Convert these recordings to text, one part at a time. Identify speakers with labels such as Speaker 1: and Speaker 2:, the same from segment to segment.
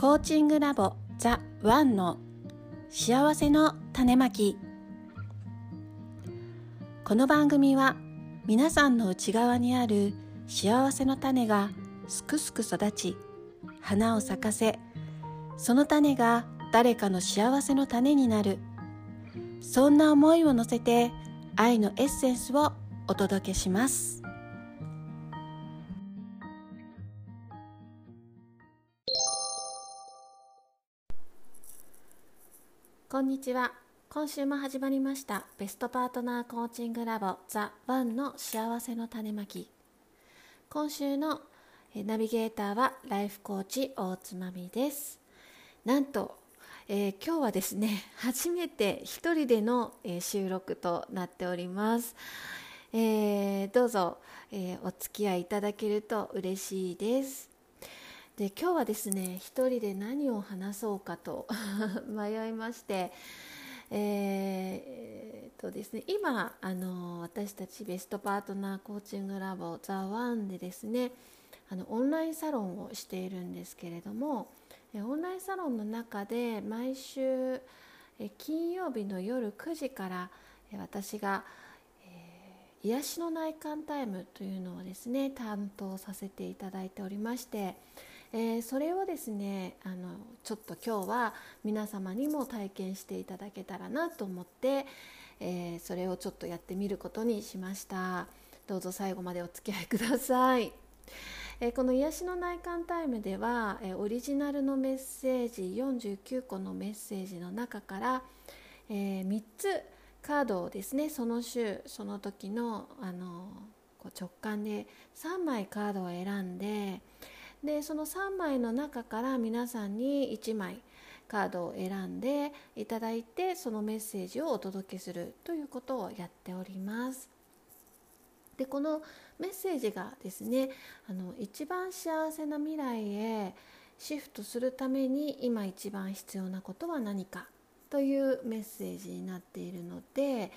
Speaker 1: コーチングラボザ・ワンの幸せの種まき。この番組は皆さんの内側にある幸せの種がすくすく育ち花を咲かせその種が誰かの幸せの種になる。そんな思いを乗せて愛のエッセンスをお届けします。こんにちは。今週も始まりましたベストパートナーコーチングラボザ・ワンの幸せの種まき。今週のナビゲーターはライフコーチ大津まみです。なんとえー、今日はですね初めて一人での、え、収録となっております、えー、どうぞ、えお付き合いいただけると嬉しいです。で今日はですね一人で何を話そうかと 迷いましてえー、とですね今あの私たちベストパートナーコーチングラボザワンでですねあのオンラインサロンをしているんですけれどもオンラインサロンの中で毎週金曜日の夜9時から私が癒しの内観タイムというのをですね担当させていただいておりまして、えそれをですねあのちょっと今日は皆様にも体験していただけたらなと思って、えそれをちょっとやってみることにしましたどうぞ最後までお付き合いください。えこの癒しの内観タイムでは、えオリジナルのメッセージ49個のメッセージの中から、え3つカードをですねその週その時のあのこう直感で3枚カードを選んででその3枚の中から皆さんに1枚カードを選んでいただいてそのメッセージをお届けするということをやっております。でこのメッセージがですねあの一番幸せな未来へシフトするために今一番必要なことは何かというメッセージになっているので、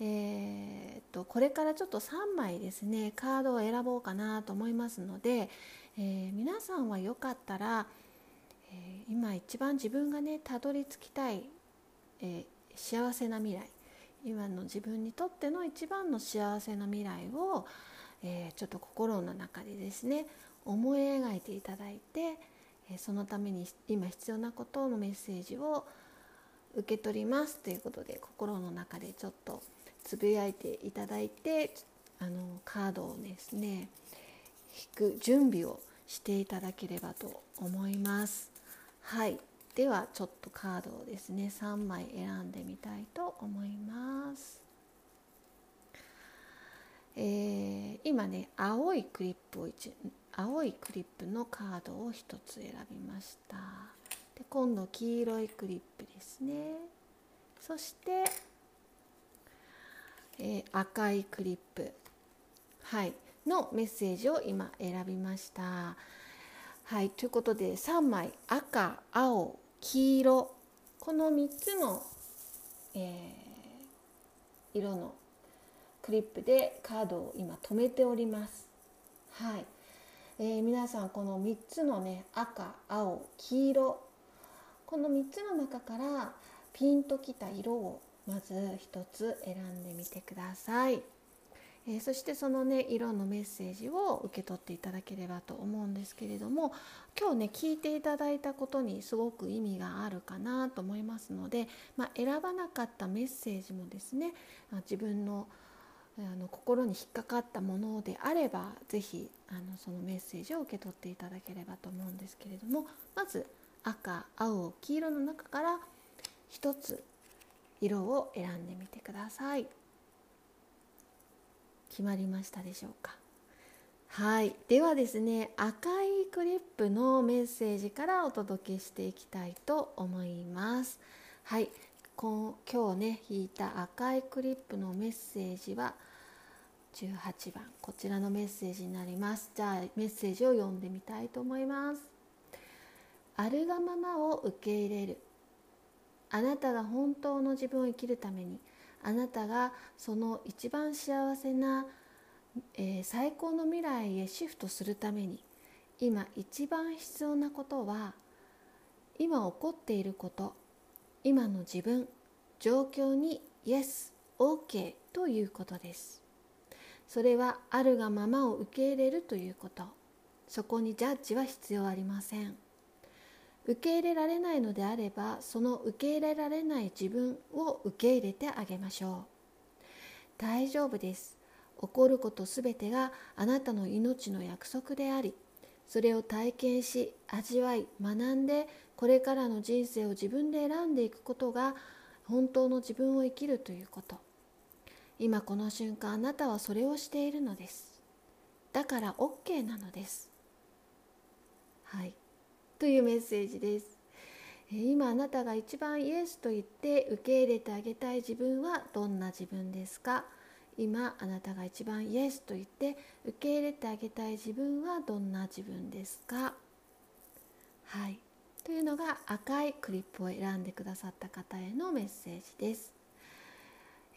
Speaker 1: えーと、これからちょっと3枚ですねカードを選ぼうかなと思いますので、えー、皆さんはよかったら、えー、今一番自分がねたどり着きたい、えー、幸せな未来今の自分にとっての一番の幸せな未来を、え、ちょっと心の中でですね思い描いていただいて、えそのために今必要なことのメッセージを受け取りますということで心の中でちょっとつぶやいていただいてあのカードをですね引く準備をしていただければと思います。はい。ではちょっとカードをですね3枚選んでみたいと思います、えー、今ね青いクリップを1青いクリップのカードを1つ選びました。で今度黄色いクリップですね。そして、えー、赤いクリップ。はい。のメッセージを今選びましたはいということで3枚赤青黄色この3つの、えー、色のクリップでカードを今留めております。はいえー、皆さんこの3つのね赤青黄色この3つの中からピンときた色をまず1つ選んでみてください。えー、そしてそのね色のメッセージを受け取っていただければと思うんですけれども今日ね聞いていただいたことにすごく意味があるかなと思いますので、まあ、選ばなかったメッセージもですね自分のあの心に引っかかったものであれば是非あのそのメッセージを受け取っていただければと思うんですけれどもまず赤青黄色の中から1つ色を選んでみてください。決まりましたでしょうか？はい。ではですね赤いクリップのメッセージからお届けしていきたいと思います。はい。今日ね引いた赤いクリップのメッセージは18番。こちらのメッセージになります。じゃあメッセージを読んでみたいと思います。あるがままを受け入れる。あなたが本当の自分を生きるためにあなたがその一番幸せな、えー、最高の未来へシフトするために今一番必要なことは今起こっていること今の自分状況に Yes、OK ということです。それはあるがままを受け入れるということ。そこにジャッジは必要ありません。受け入れられないのであればその受け入れられない自分を受け入れてあげましょう。大丈夫です。起こることすべてがあなたの命の約束でありそれを体験し味わい学んでこれからの人生を自分で選んでいくことが本当の自分を生きるということ。今この瞬間あなたはそれをしているのです。だから OK なのです。はい。というメッセージです。今あなたが一番イエスと言って受け入れてあげたい自分はどんな自分ですか？今あなたが一番イエスと言って受け入れてあげたい自分はどんな自分ですか？はい。というのが赤いクリップを選んでくださった方へのメッセージです、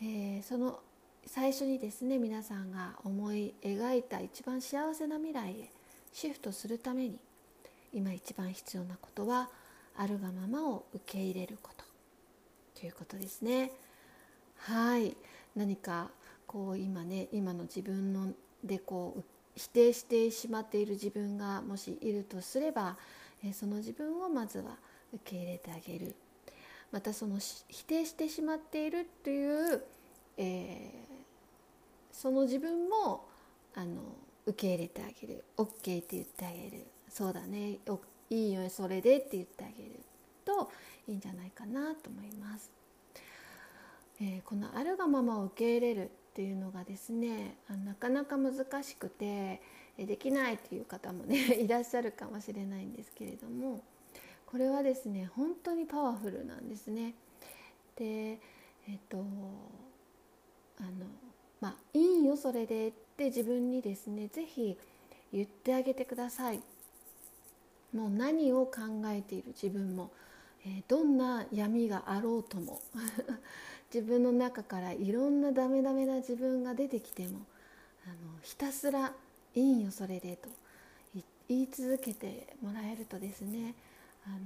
Speaker 1: えー、その最初にですね皆さんが思い描いた一番幸せな未来へシフトするために今一番必要なことはあるがままを受け入れることということですね。はい。何かこう今ね今の自分のでこう否定してしまっている自分がもしいるとすればその自分をまずは受け入れてあげる。またその否定してしまっているという、えー、その自分もあの受け入れてあげる。OK って言ってあげる。そうだねいいよそれでって言ってあげるといいんじゃないかなと思います。えー、このあるがままを受け入れるっていうのがですねなかなか難しくてできないという方もね いらっしゃるかもしれないんですけれどもこれはですね本当にパワフルなんですね。でえっとあのまあいいよそれでって自分にですね是非言ってあげてください。もう何を考えている？自分も、えー、どんな闇があろうとも。自分の中からいろんなダメダメな自分が出てきてもあのひたすらいいよそれでと。言い続けてもらえるとですねあの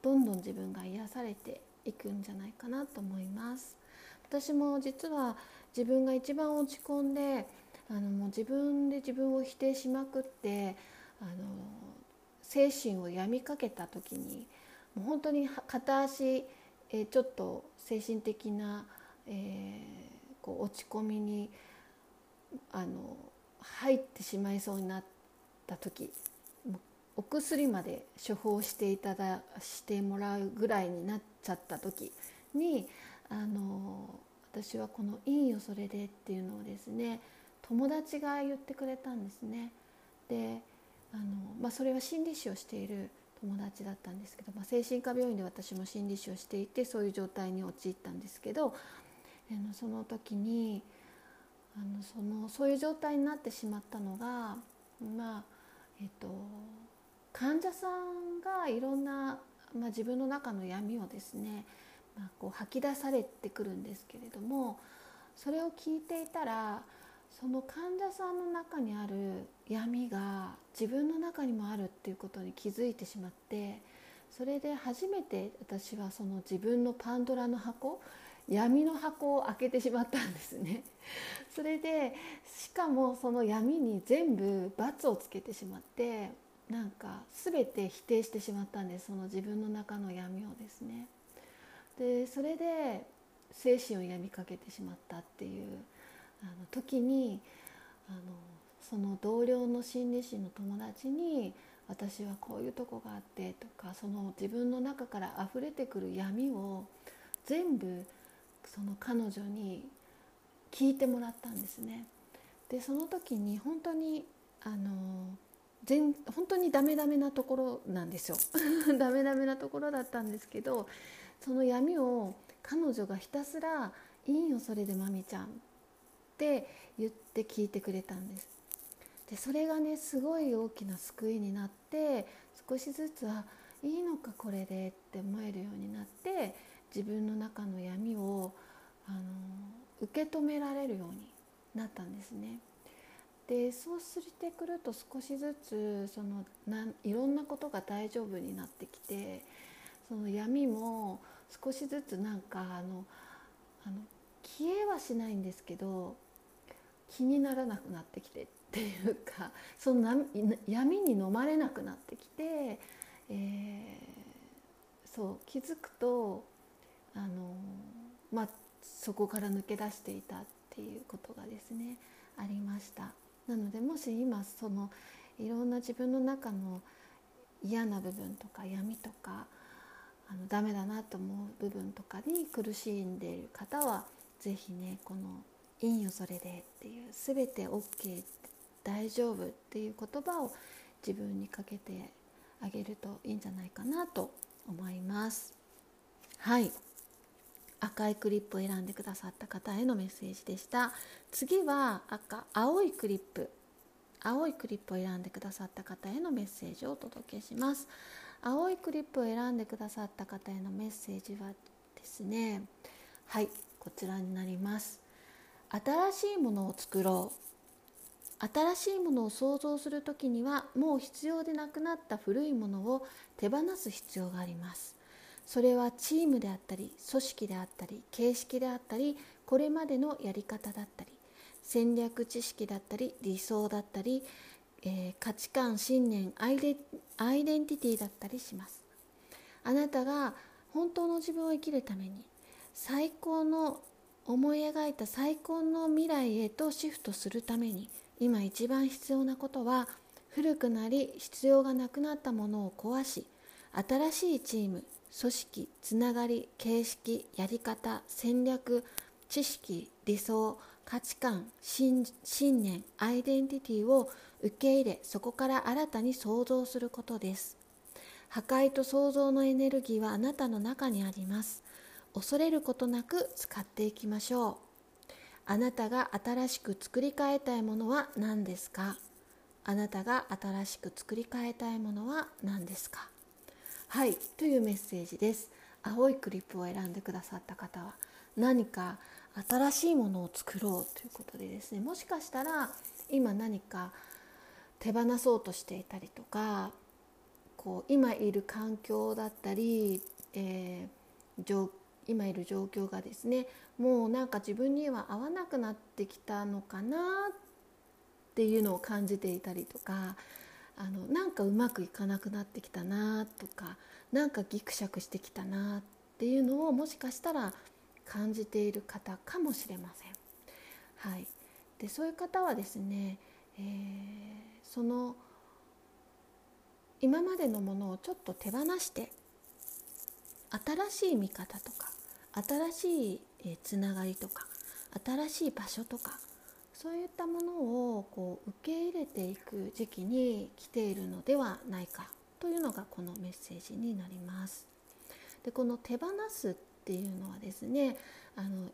Speaker 1: どんどん自分が癒されていくんじゃないかなと思います。私も実は自分が一番落ち込んであのもう自分で自分を否定しまくってあの精神を病みかけた時にもう本当に片足、えー、ちょっと精神的な、えー、こう落ち込みにあの入ってしまいそうになった時お薬まで処方していただしてもらうぐらいになっちゃった時にあの私はこの「いいよそれで」っていうのをですね友達が言ってくれたんですね。であの、まあ、それは心理師をしている友達だったんですけど、まあ、精神科病院で私も心理師をしていてそういう状態に陥ったんですけどあのその時にあのそのそういう状態になってしまったのがまあえっと患者さんがいろんな、まあ、自分の中の闇をですね、まあ、こう吐き出されてくるんですけれどもそれを聞いていたらその患者さんの中にある闇が自分の中にもあるっていうことに気づいてしまってそれで初めて私はその自分のパンドラの箱闇の箱を開けてしまったんですね。それでしかもその闇に全部罰をつけてしまってなんか全て否定してしまったんですその自分の中の闇をですね。でそれで精神を病みかけてしまったっていうあの時にあのその同僚の心理師の友達に私はこういうとこがあってとかその自分の中から溢れてくる闇を全部その彼女に聞いてもらったんですね。でその時に本当にあの全本当にダメダメなところなんですよ ダメダメなところだったんですけどその闇を彼女がひたすら「いいよそれでまみちゃん」って言って聞いてくれたんですでそれがねすごい大きな救いになって少しずつはいいのかこれでって思えるようになって自分の中の闇をあの受け止められるようになったんですね。でそうしてくると少しずつそのないろんなことが大丈夫になってきてその闇も少しずつなんかあのあの消えはしないんですけど気にならなくなってきてっていうか その闇に飲まれなくなってきて、えー、そう気づくとあの、まあ、そこから抜け出していたっていうことがですねありました。なのでもし今そのいろんな自分の中の嫌な部分とか闇とかあのダメだなと思う部分とかに苦しんでいる方は是非ねこの「いいよそれで」っていう「全て OK 大丈夫」っていう言葉を自分にかけてあげるといいんじゃないかなと思います。はい。赤いクリップを選んでくださった方へのメッセージでした。次は赤青いクリップ。青いクリップを選んでくださった方へのメッセージをお届けします。青いクリップを選んでくださった方へのメッセージはですねはいこちらになります。新しいものを作ろう。新しいものを創造する時にはもう必要でなくなった古いものを手放す必要があります。それはチームであったり組織であったり形式であったりこれまでのやり方だったり戦略知識だったり理想だったり、えー、価値観信念アイデアイデンティティだったりします。あなたが本当の自分を生きるために最高の思い描いた最高の未来へとシフトするために今一番必要なことは古くなり必要がなくなったものを壊し新しいチーム組織つながり形式やり方戦略知識理想価値観信念アイデンティティを受け入れそこから新たに創造することです。破壊と創造のエネルギーはあなたの中にあります。恐れることなく使っていきましょう。あなたが新しく作り変えたいものは何ですか？あなたが新しく作り変えたいものは何ですか？はいというメッセージです。青いクリップを選んでくださった方は何か新しいものを作ろうということでですね。もしかしたら今何か手放そうとしていたりとかこう今いる環境だったり、えー、今いる状況がですねもうなんか自分には合わなくなってきたのかなっていうのを感じていたりとかあのなんかうまくいかなくなってきたなとかなんかギクシャクしてきたなっていうのをもしかしたら感じている方かもしれません。はい、でそういう方はですね、えー、その今までのものをちょっと手放して新しい見方とか新しいつながりとか新しい場所とかそういったものをこう受け入れていく時期に来ているのではないかというのがこのメッセージになります。でこの手放すっていうのはですねあの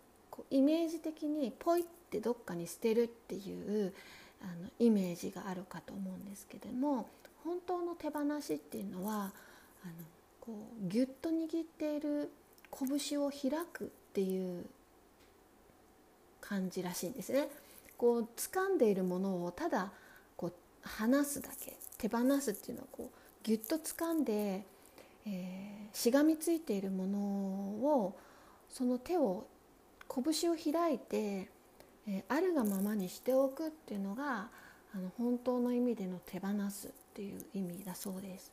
Speaker 1: イメージ的にポイってどっかに捨てるっていうあのイメージがあるかと思うんですけども本当の手放しっていうのはあのこうギュッと握っている拳を開くっていう感じらしいんですね。こう掴んでいるものをただこう離すだけ手放すっていうのはこうギュッと掴んで、えー、しがみついているものをその手を拳を開いて、えー、あるがままにしておくっていうのがあの本当の意味での手放すっていう意味だそうです。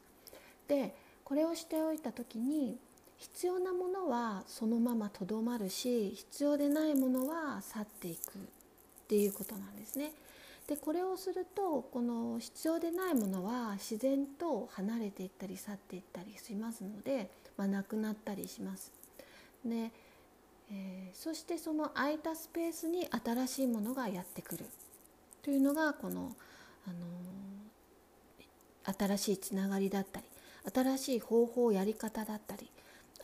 Speaker 1: でこれをしておいた時に必要なものはそのままとどまるし必要でないものは去っていくっていうことなんですね。でこれをするとこの必要でないものは自然と離れていったり去っていったりしますので、まあ、なくなったりします。でえー、そしてその空いたスペースに新しいものがやってくるというのがこの、あのー、新しいつながりだったり新しい方法やり方だったり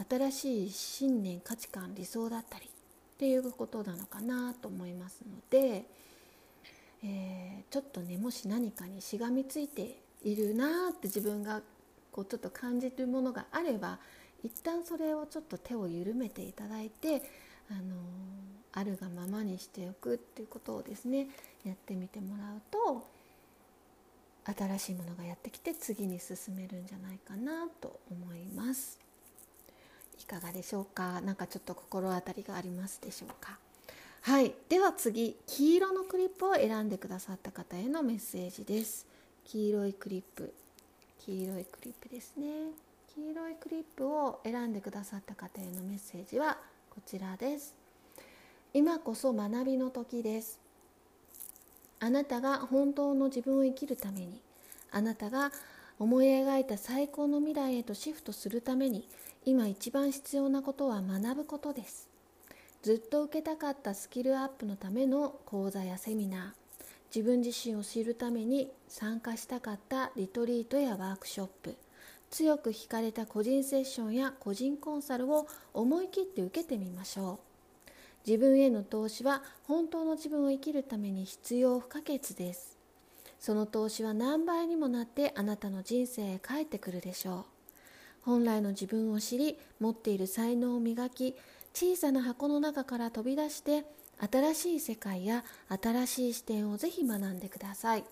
Speaker 1: 新しい信念価値観理想だったりっていうことなのかなと思いますので、えー、ちょっとねもし何かにしがみついているなって自分がこうちょっと感じるものがあれば一旦それをちょっと手を緩めていただいて、あのあるがままにしておくっていうことをですねやってみてもらうと新しいものがやってきて次に進めるんじゃないかなと思います。いかがでしょうか？何かちょっと心当たりがありますでしょうか？はい。では次黄色のクリップを選んでくださった方へのメッセージです。黄色いクリップ。黄色いクリップですね。黄色いクリップを選んでくださった方へのメッセージはこちらです。今こそ学びの時です。あなたが本当の自分を生きるためにあなたが思い描いた最高の未来へとシフトするために今一番必要なことは学ぶことです。ずっと受けたかったスキルアップのための講座やセミナー。自分自身を知るために参加したかったリトリートやワークショップ。強く惹かれた個人セッションや個人コンサルを思い切って受けてみましょう。自分への投資は本当の自分を生きるために必要不可欠です。その投資は何倍にもなってあなたの人生へ帰ってくるでしょう。本来の自分を知り持っている才能を磨き小さな箱の中から飛び出して新しい世界や新しい視点をぜひ学んでください。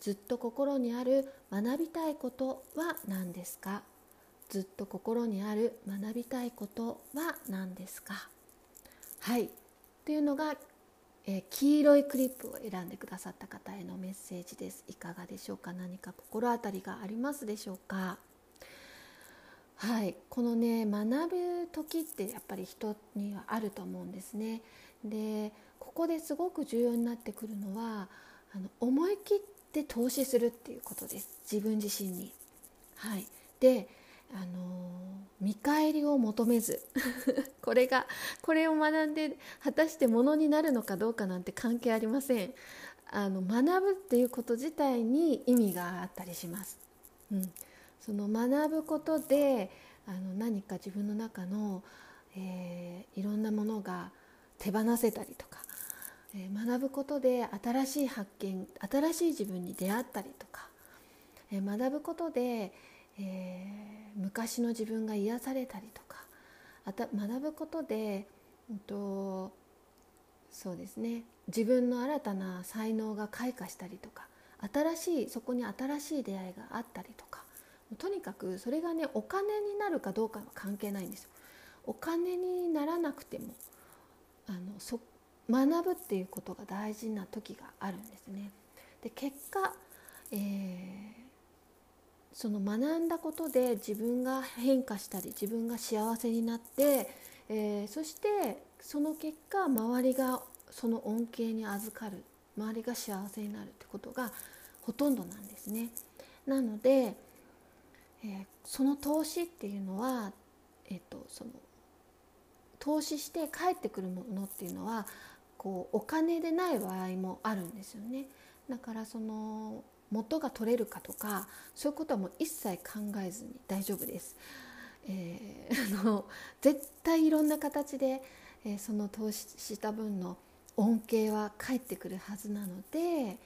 Speaker 1: ずっと心にある学びたいことは何ですか？ずっと心にある学びたいことは何ですか？はい。というのが、えー、黄色いクリップを選んでくださった方へのメッセージです。いかがでしょうか？何か心当たりがありますでしょうか？はい。このね学ぶ時ってやっぱり人にはあると思うんですね。でここですごく重要になってくるのはあの思い切って投資するっていうことです。自分自身に。はい。であの見返りを求めず これがこれを学んで果たしてものになるのかどうかなんて関係ありません。あの学ぶっていうこと自体に意味があったりします、うん、その学ぶことであの何か自分の中の、えー、いろんなものが手放せたりとか、えー、学ぶことで新しい発見新しい自分に出会ったりとか、えー、学ぶことで、え昔の自分が癒されたりとかあた学ぶことで、うんとそうですね自分の新たな才能が開花したりとか新しいそこに新しい出会いがあったりとかとにかくそれがねお金になるかどうかは関係ないんですよ。お金にならなくてもあのそ学ぶっていうことが大事な時があるんですね。で結果、えー、その学んだことで自分が変化したり自分が幸せになって、えー、そしてその結果周りがその恩恵に預かる周りが幸せになるってことがほとんどなんですね。なのでえー、その投資っていうのは、えーと、その投資して返ってくるものっていうのはこうお金でない場合もあるんですよね。だからその元が取れるかとかそういうことはもう一切考えずに大丈夫です。えー、あの絶対いろんな形で、えー、その投資した分の恩恵は返ってくるはずなので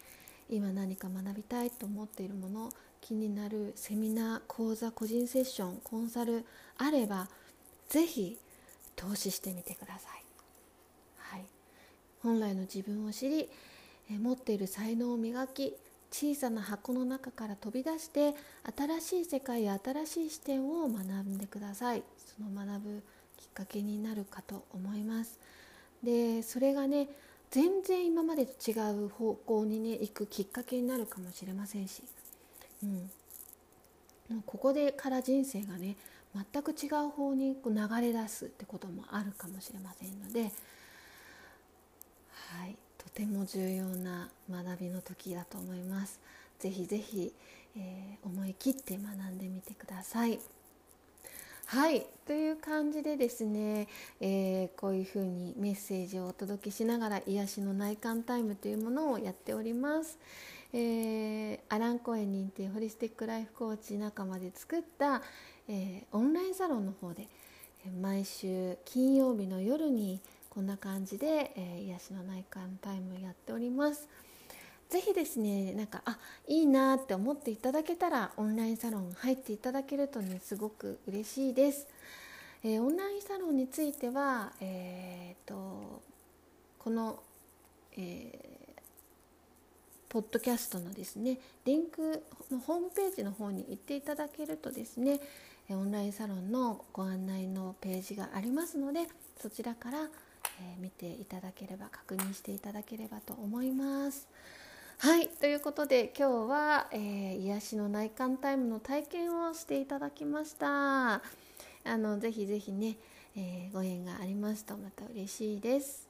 Speaker 1: 今何か学びたいと思っているもの気になるセミナー講座個人セッションコンサルあれば是非投資してみてください、はい、本来の自分を知り持っている才能を磨き小さな箱の中から飛び出して新しい世界や新しい視点を学んでください。その学ぶきっかけになるかと思います。でそれがね全然今までと違う方向にね行くきっかけになるかもしれませんし。うん、ここでから人生がね全く違う方にこう流れ出すってこともあるかもしれませんので、はい、とても重要な学びの時だと思います。ぜひぜひ、えー、思い切って学んでみてください。はいという感じでですね、えー、こういうふうにメッセージをお届けしながら癒しの内観タイムというものをやっております。えー、アラン・コエ認定ホリスティック・ライフ・コーチ仲間で作った、えー、オンラインサロンの方で毎週金曜日の夜にこんな感じで、えー、癒しの内観タイムやっております。ぜひですねなんかあいいなって思っていただけたらオンラインサロン入っていただけるとねすごく嬉しいです。えー、オンラインサロンについては、えーとこの、えー、ポッドキャストのですねリンクのホームページの方に行っていただけるとですねオンラインサロンのご案内のページがありますのでそちらから、えー、見ていただければ確認していただければと思います。はいということで今日は、えー、癒しの内観タイムの体験をしていただきました。あのぜひぜひね、えー、ご縁がありますとまた嬉しいです。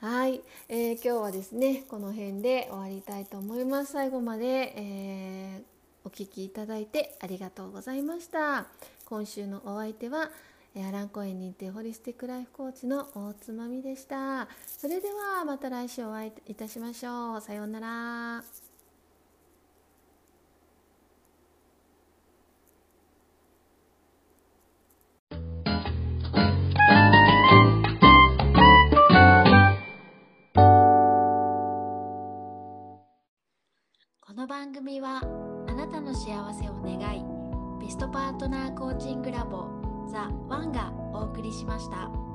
Speaker 1: はい、えー、今日はですねこの辺で終わりたいと思います。最後まで、えお聴きいただいてありがとうございました。今週のお相手はアランコ園認定ホリスティックライフコーチの大つまみでした。それではまた来週お会いいたしましょう。さようなら。
Speaker 2: この番組はあなたの幸せを願いベストパートナーコーチングラボザ・ワンがお送りしました。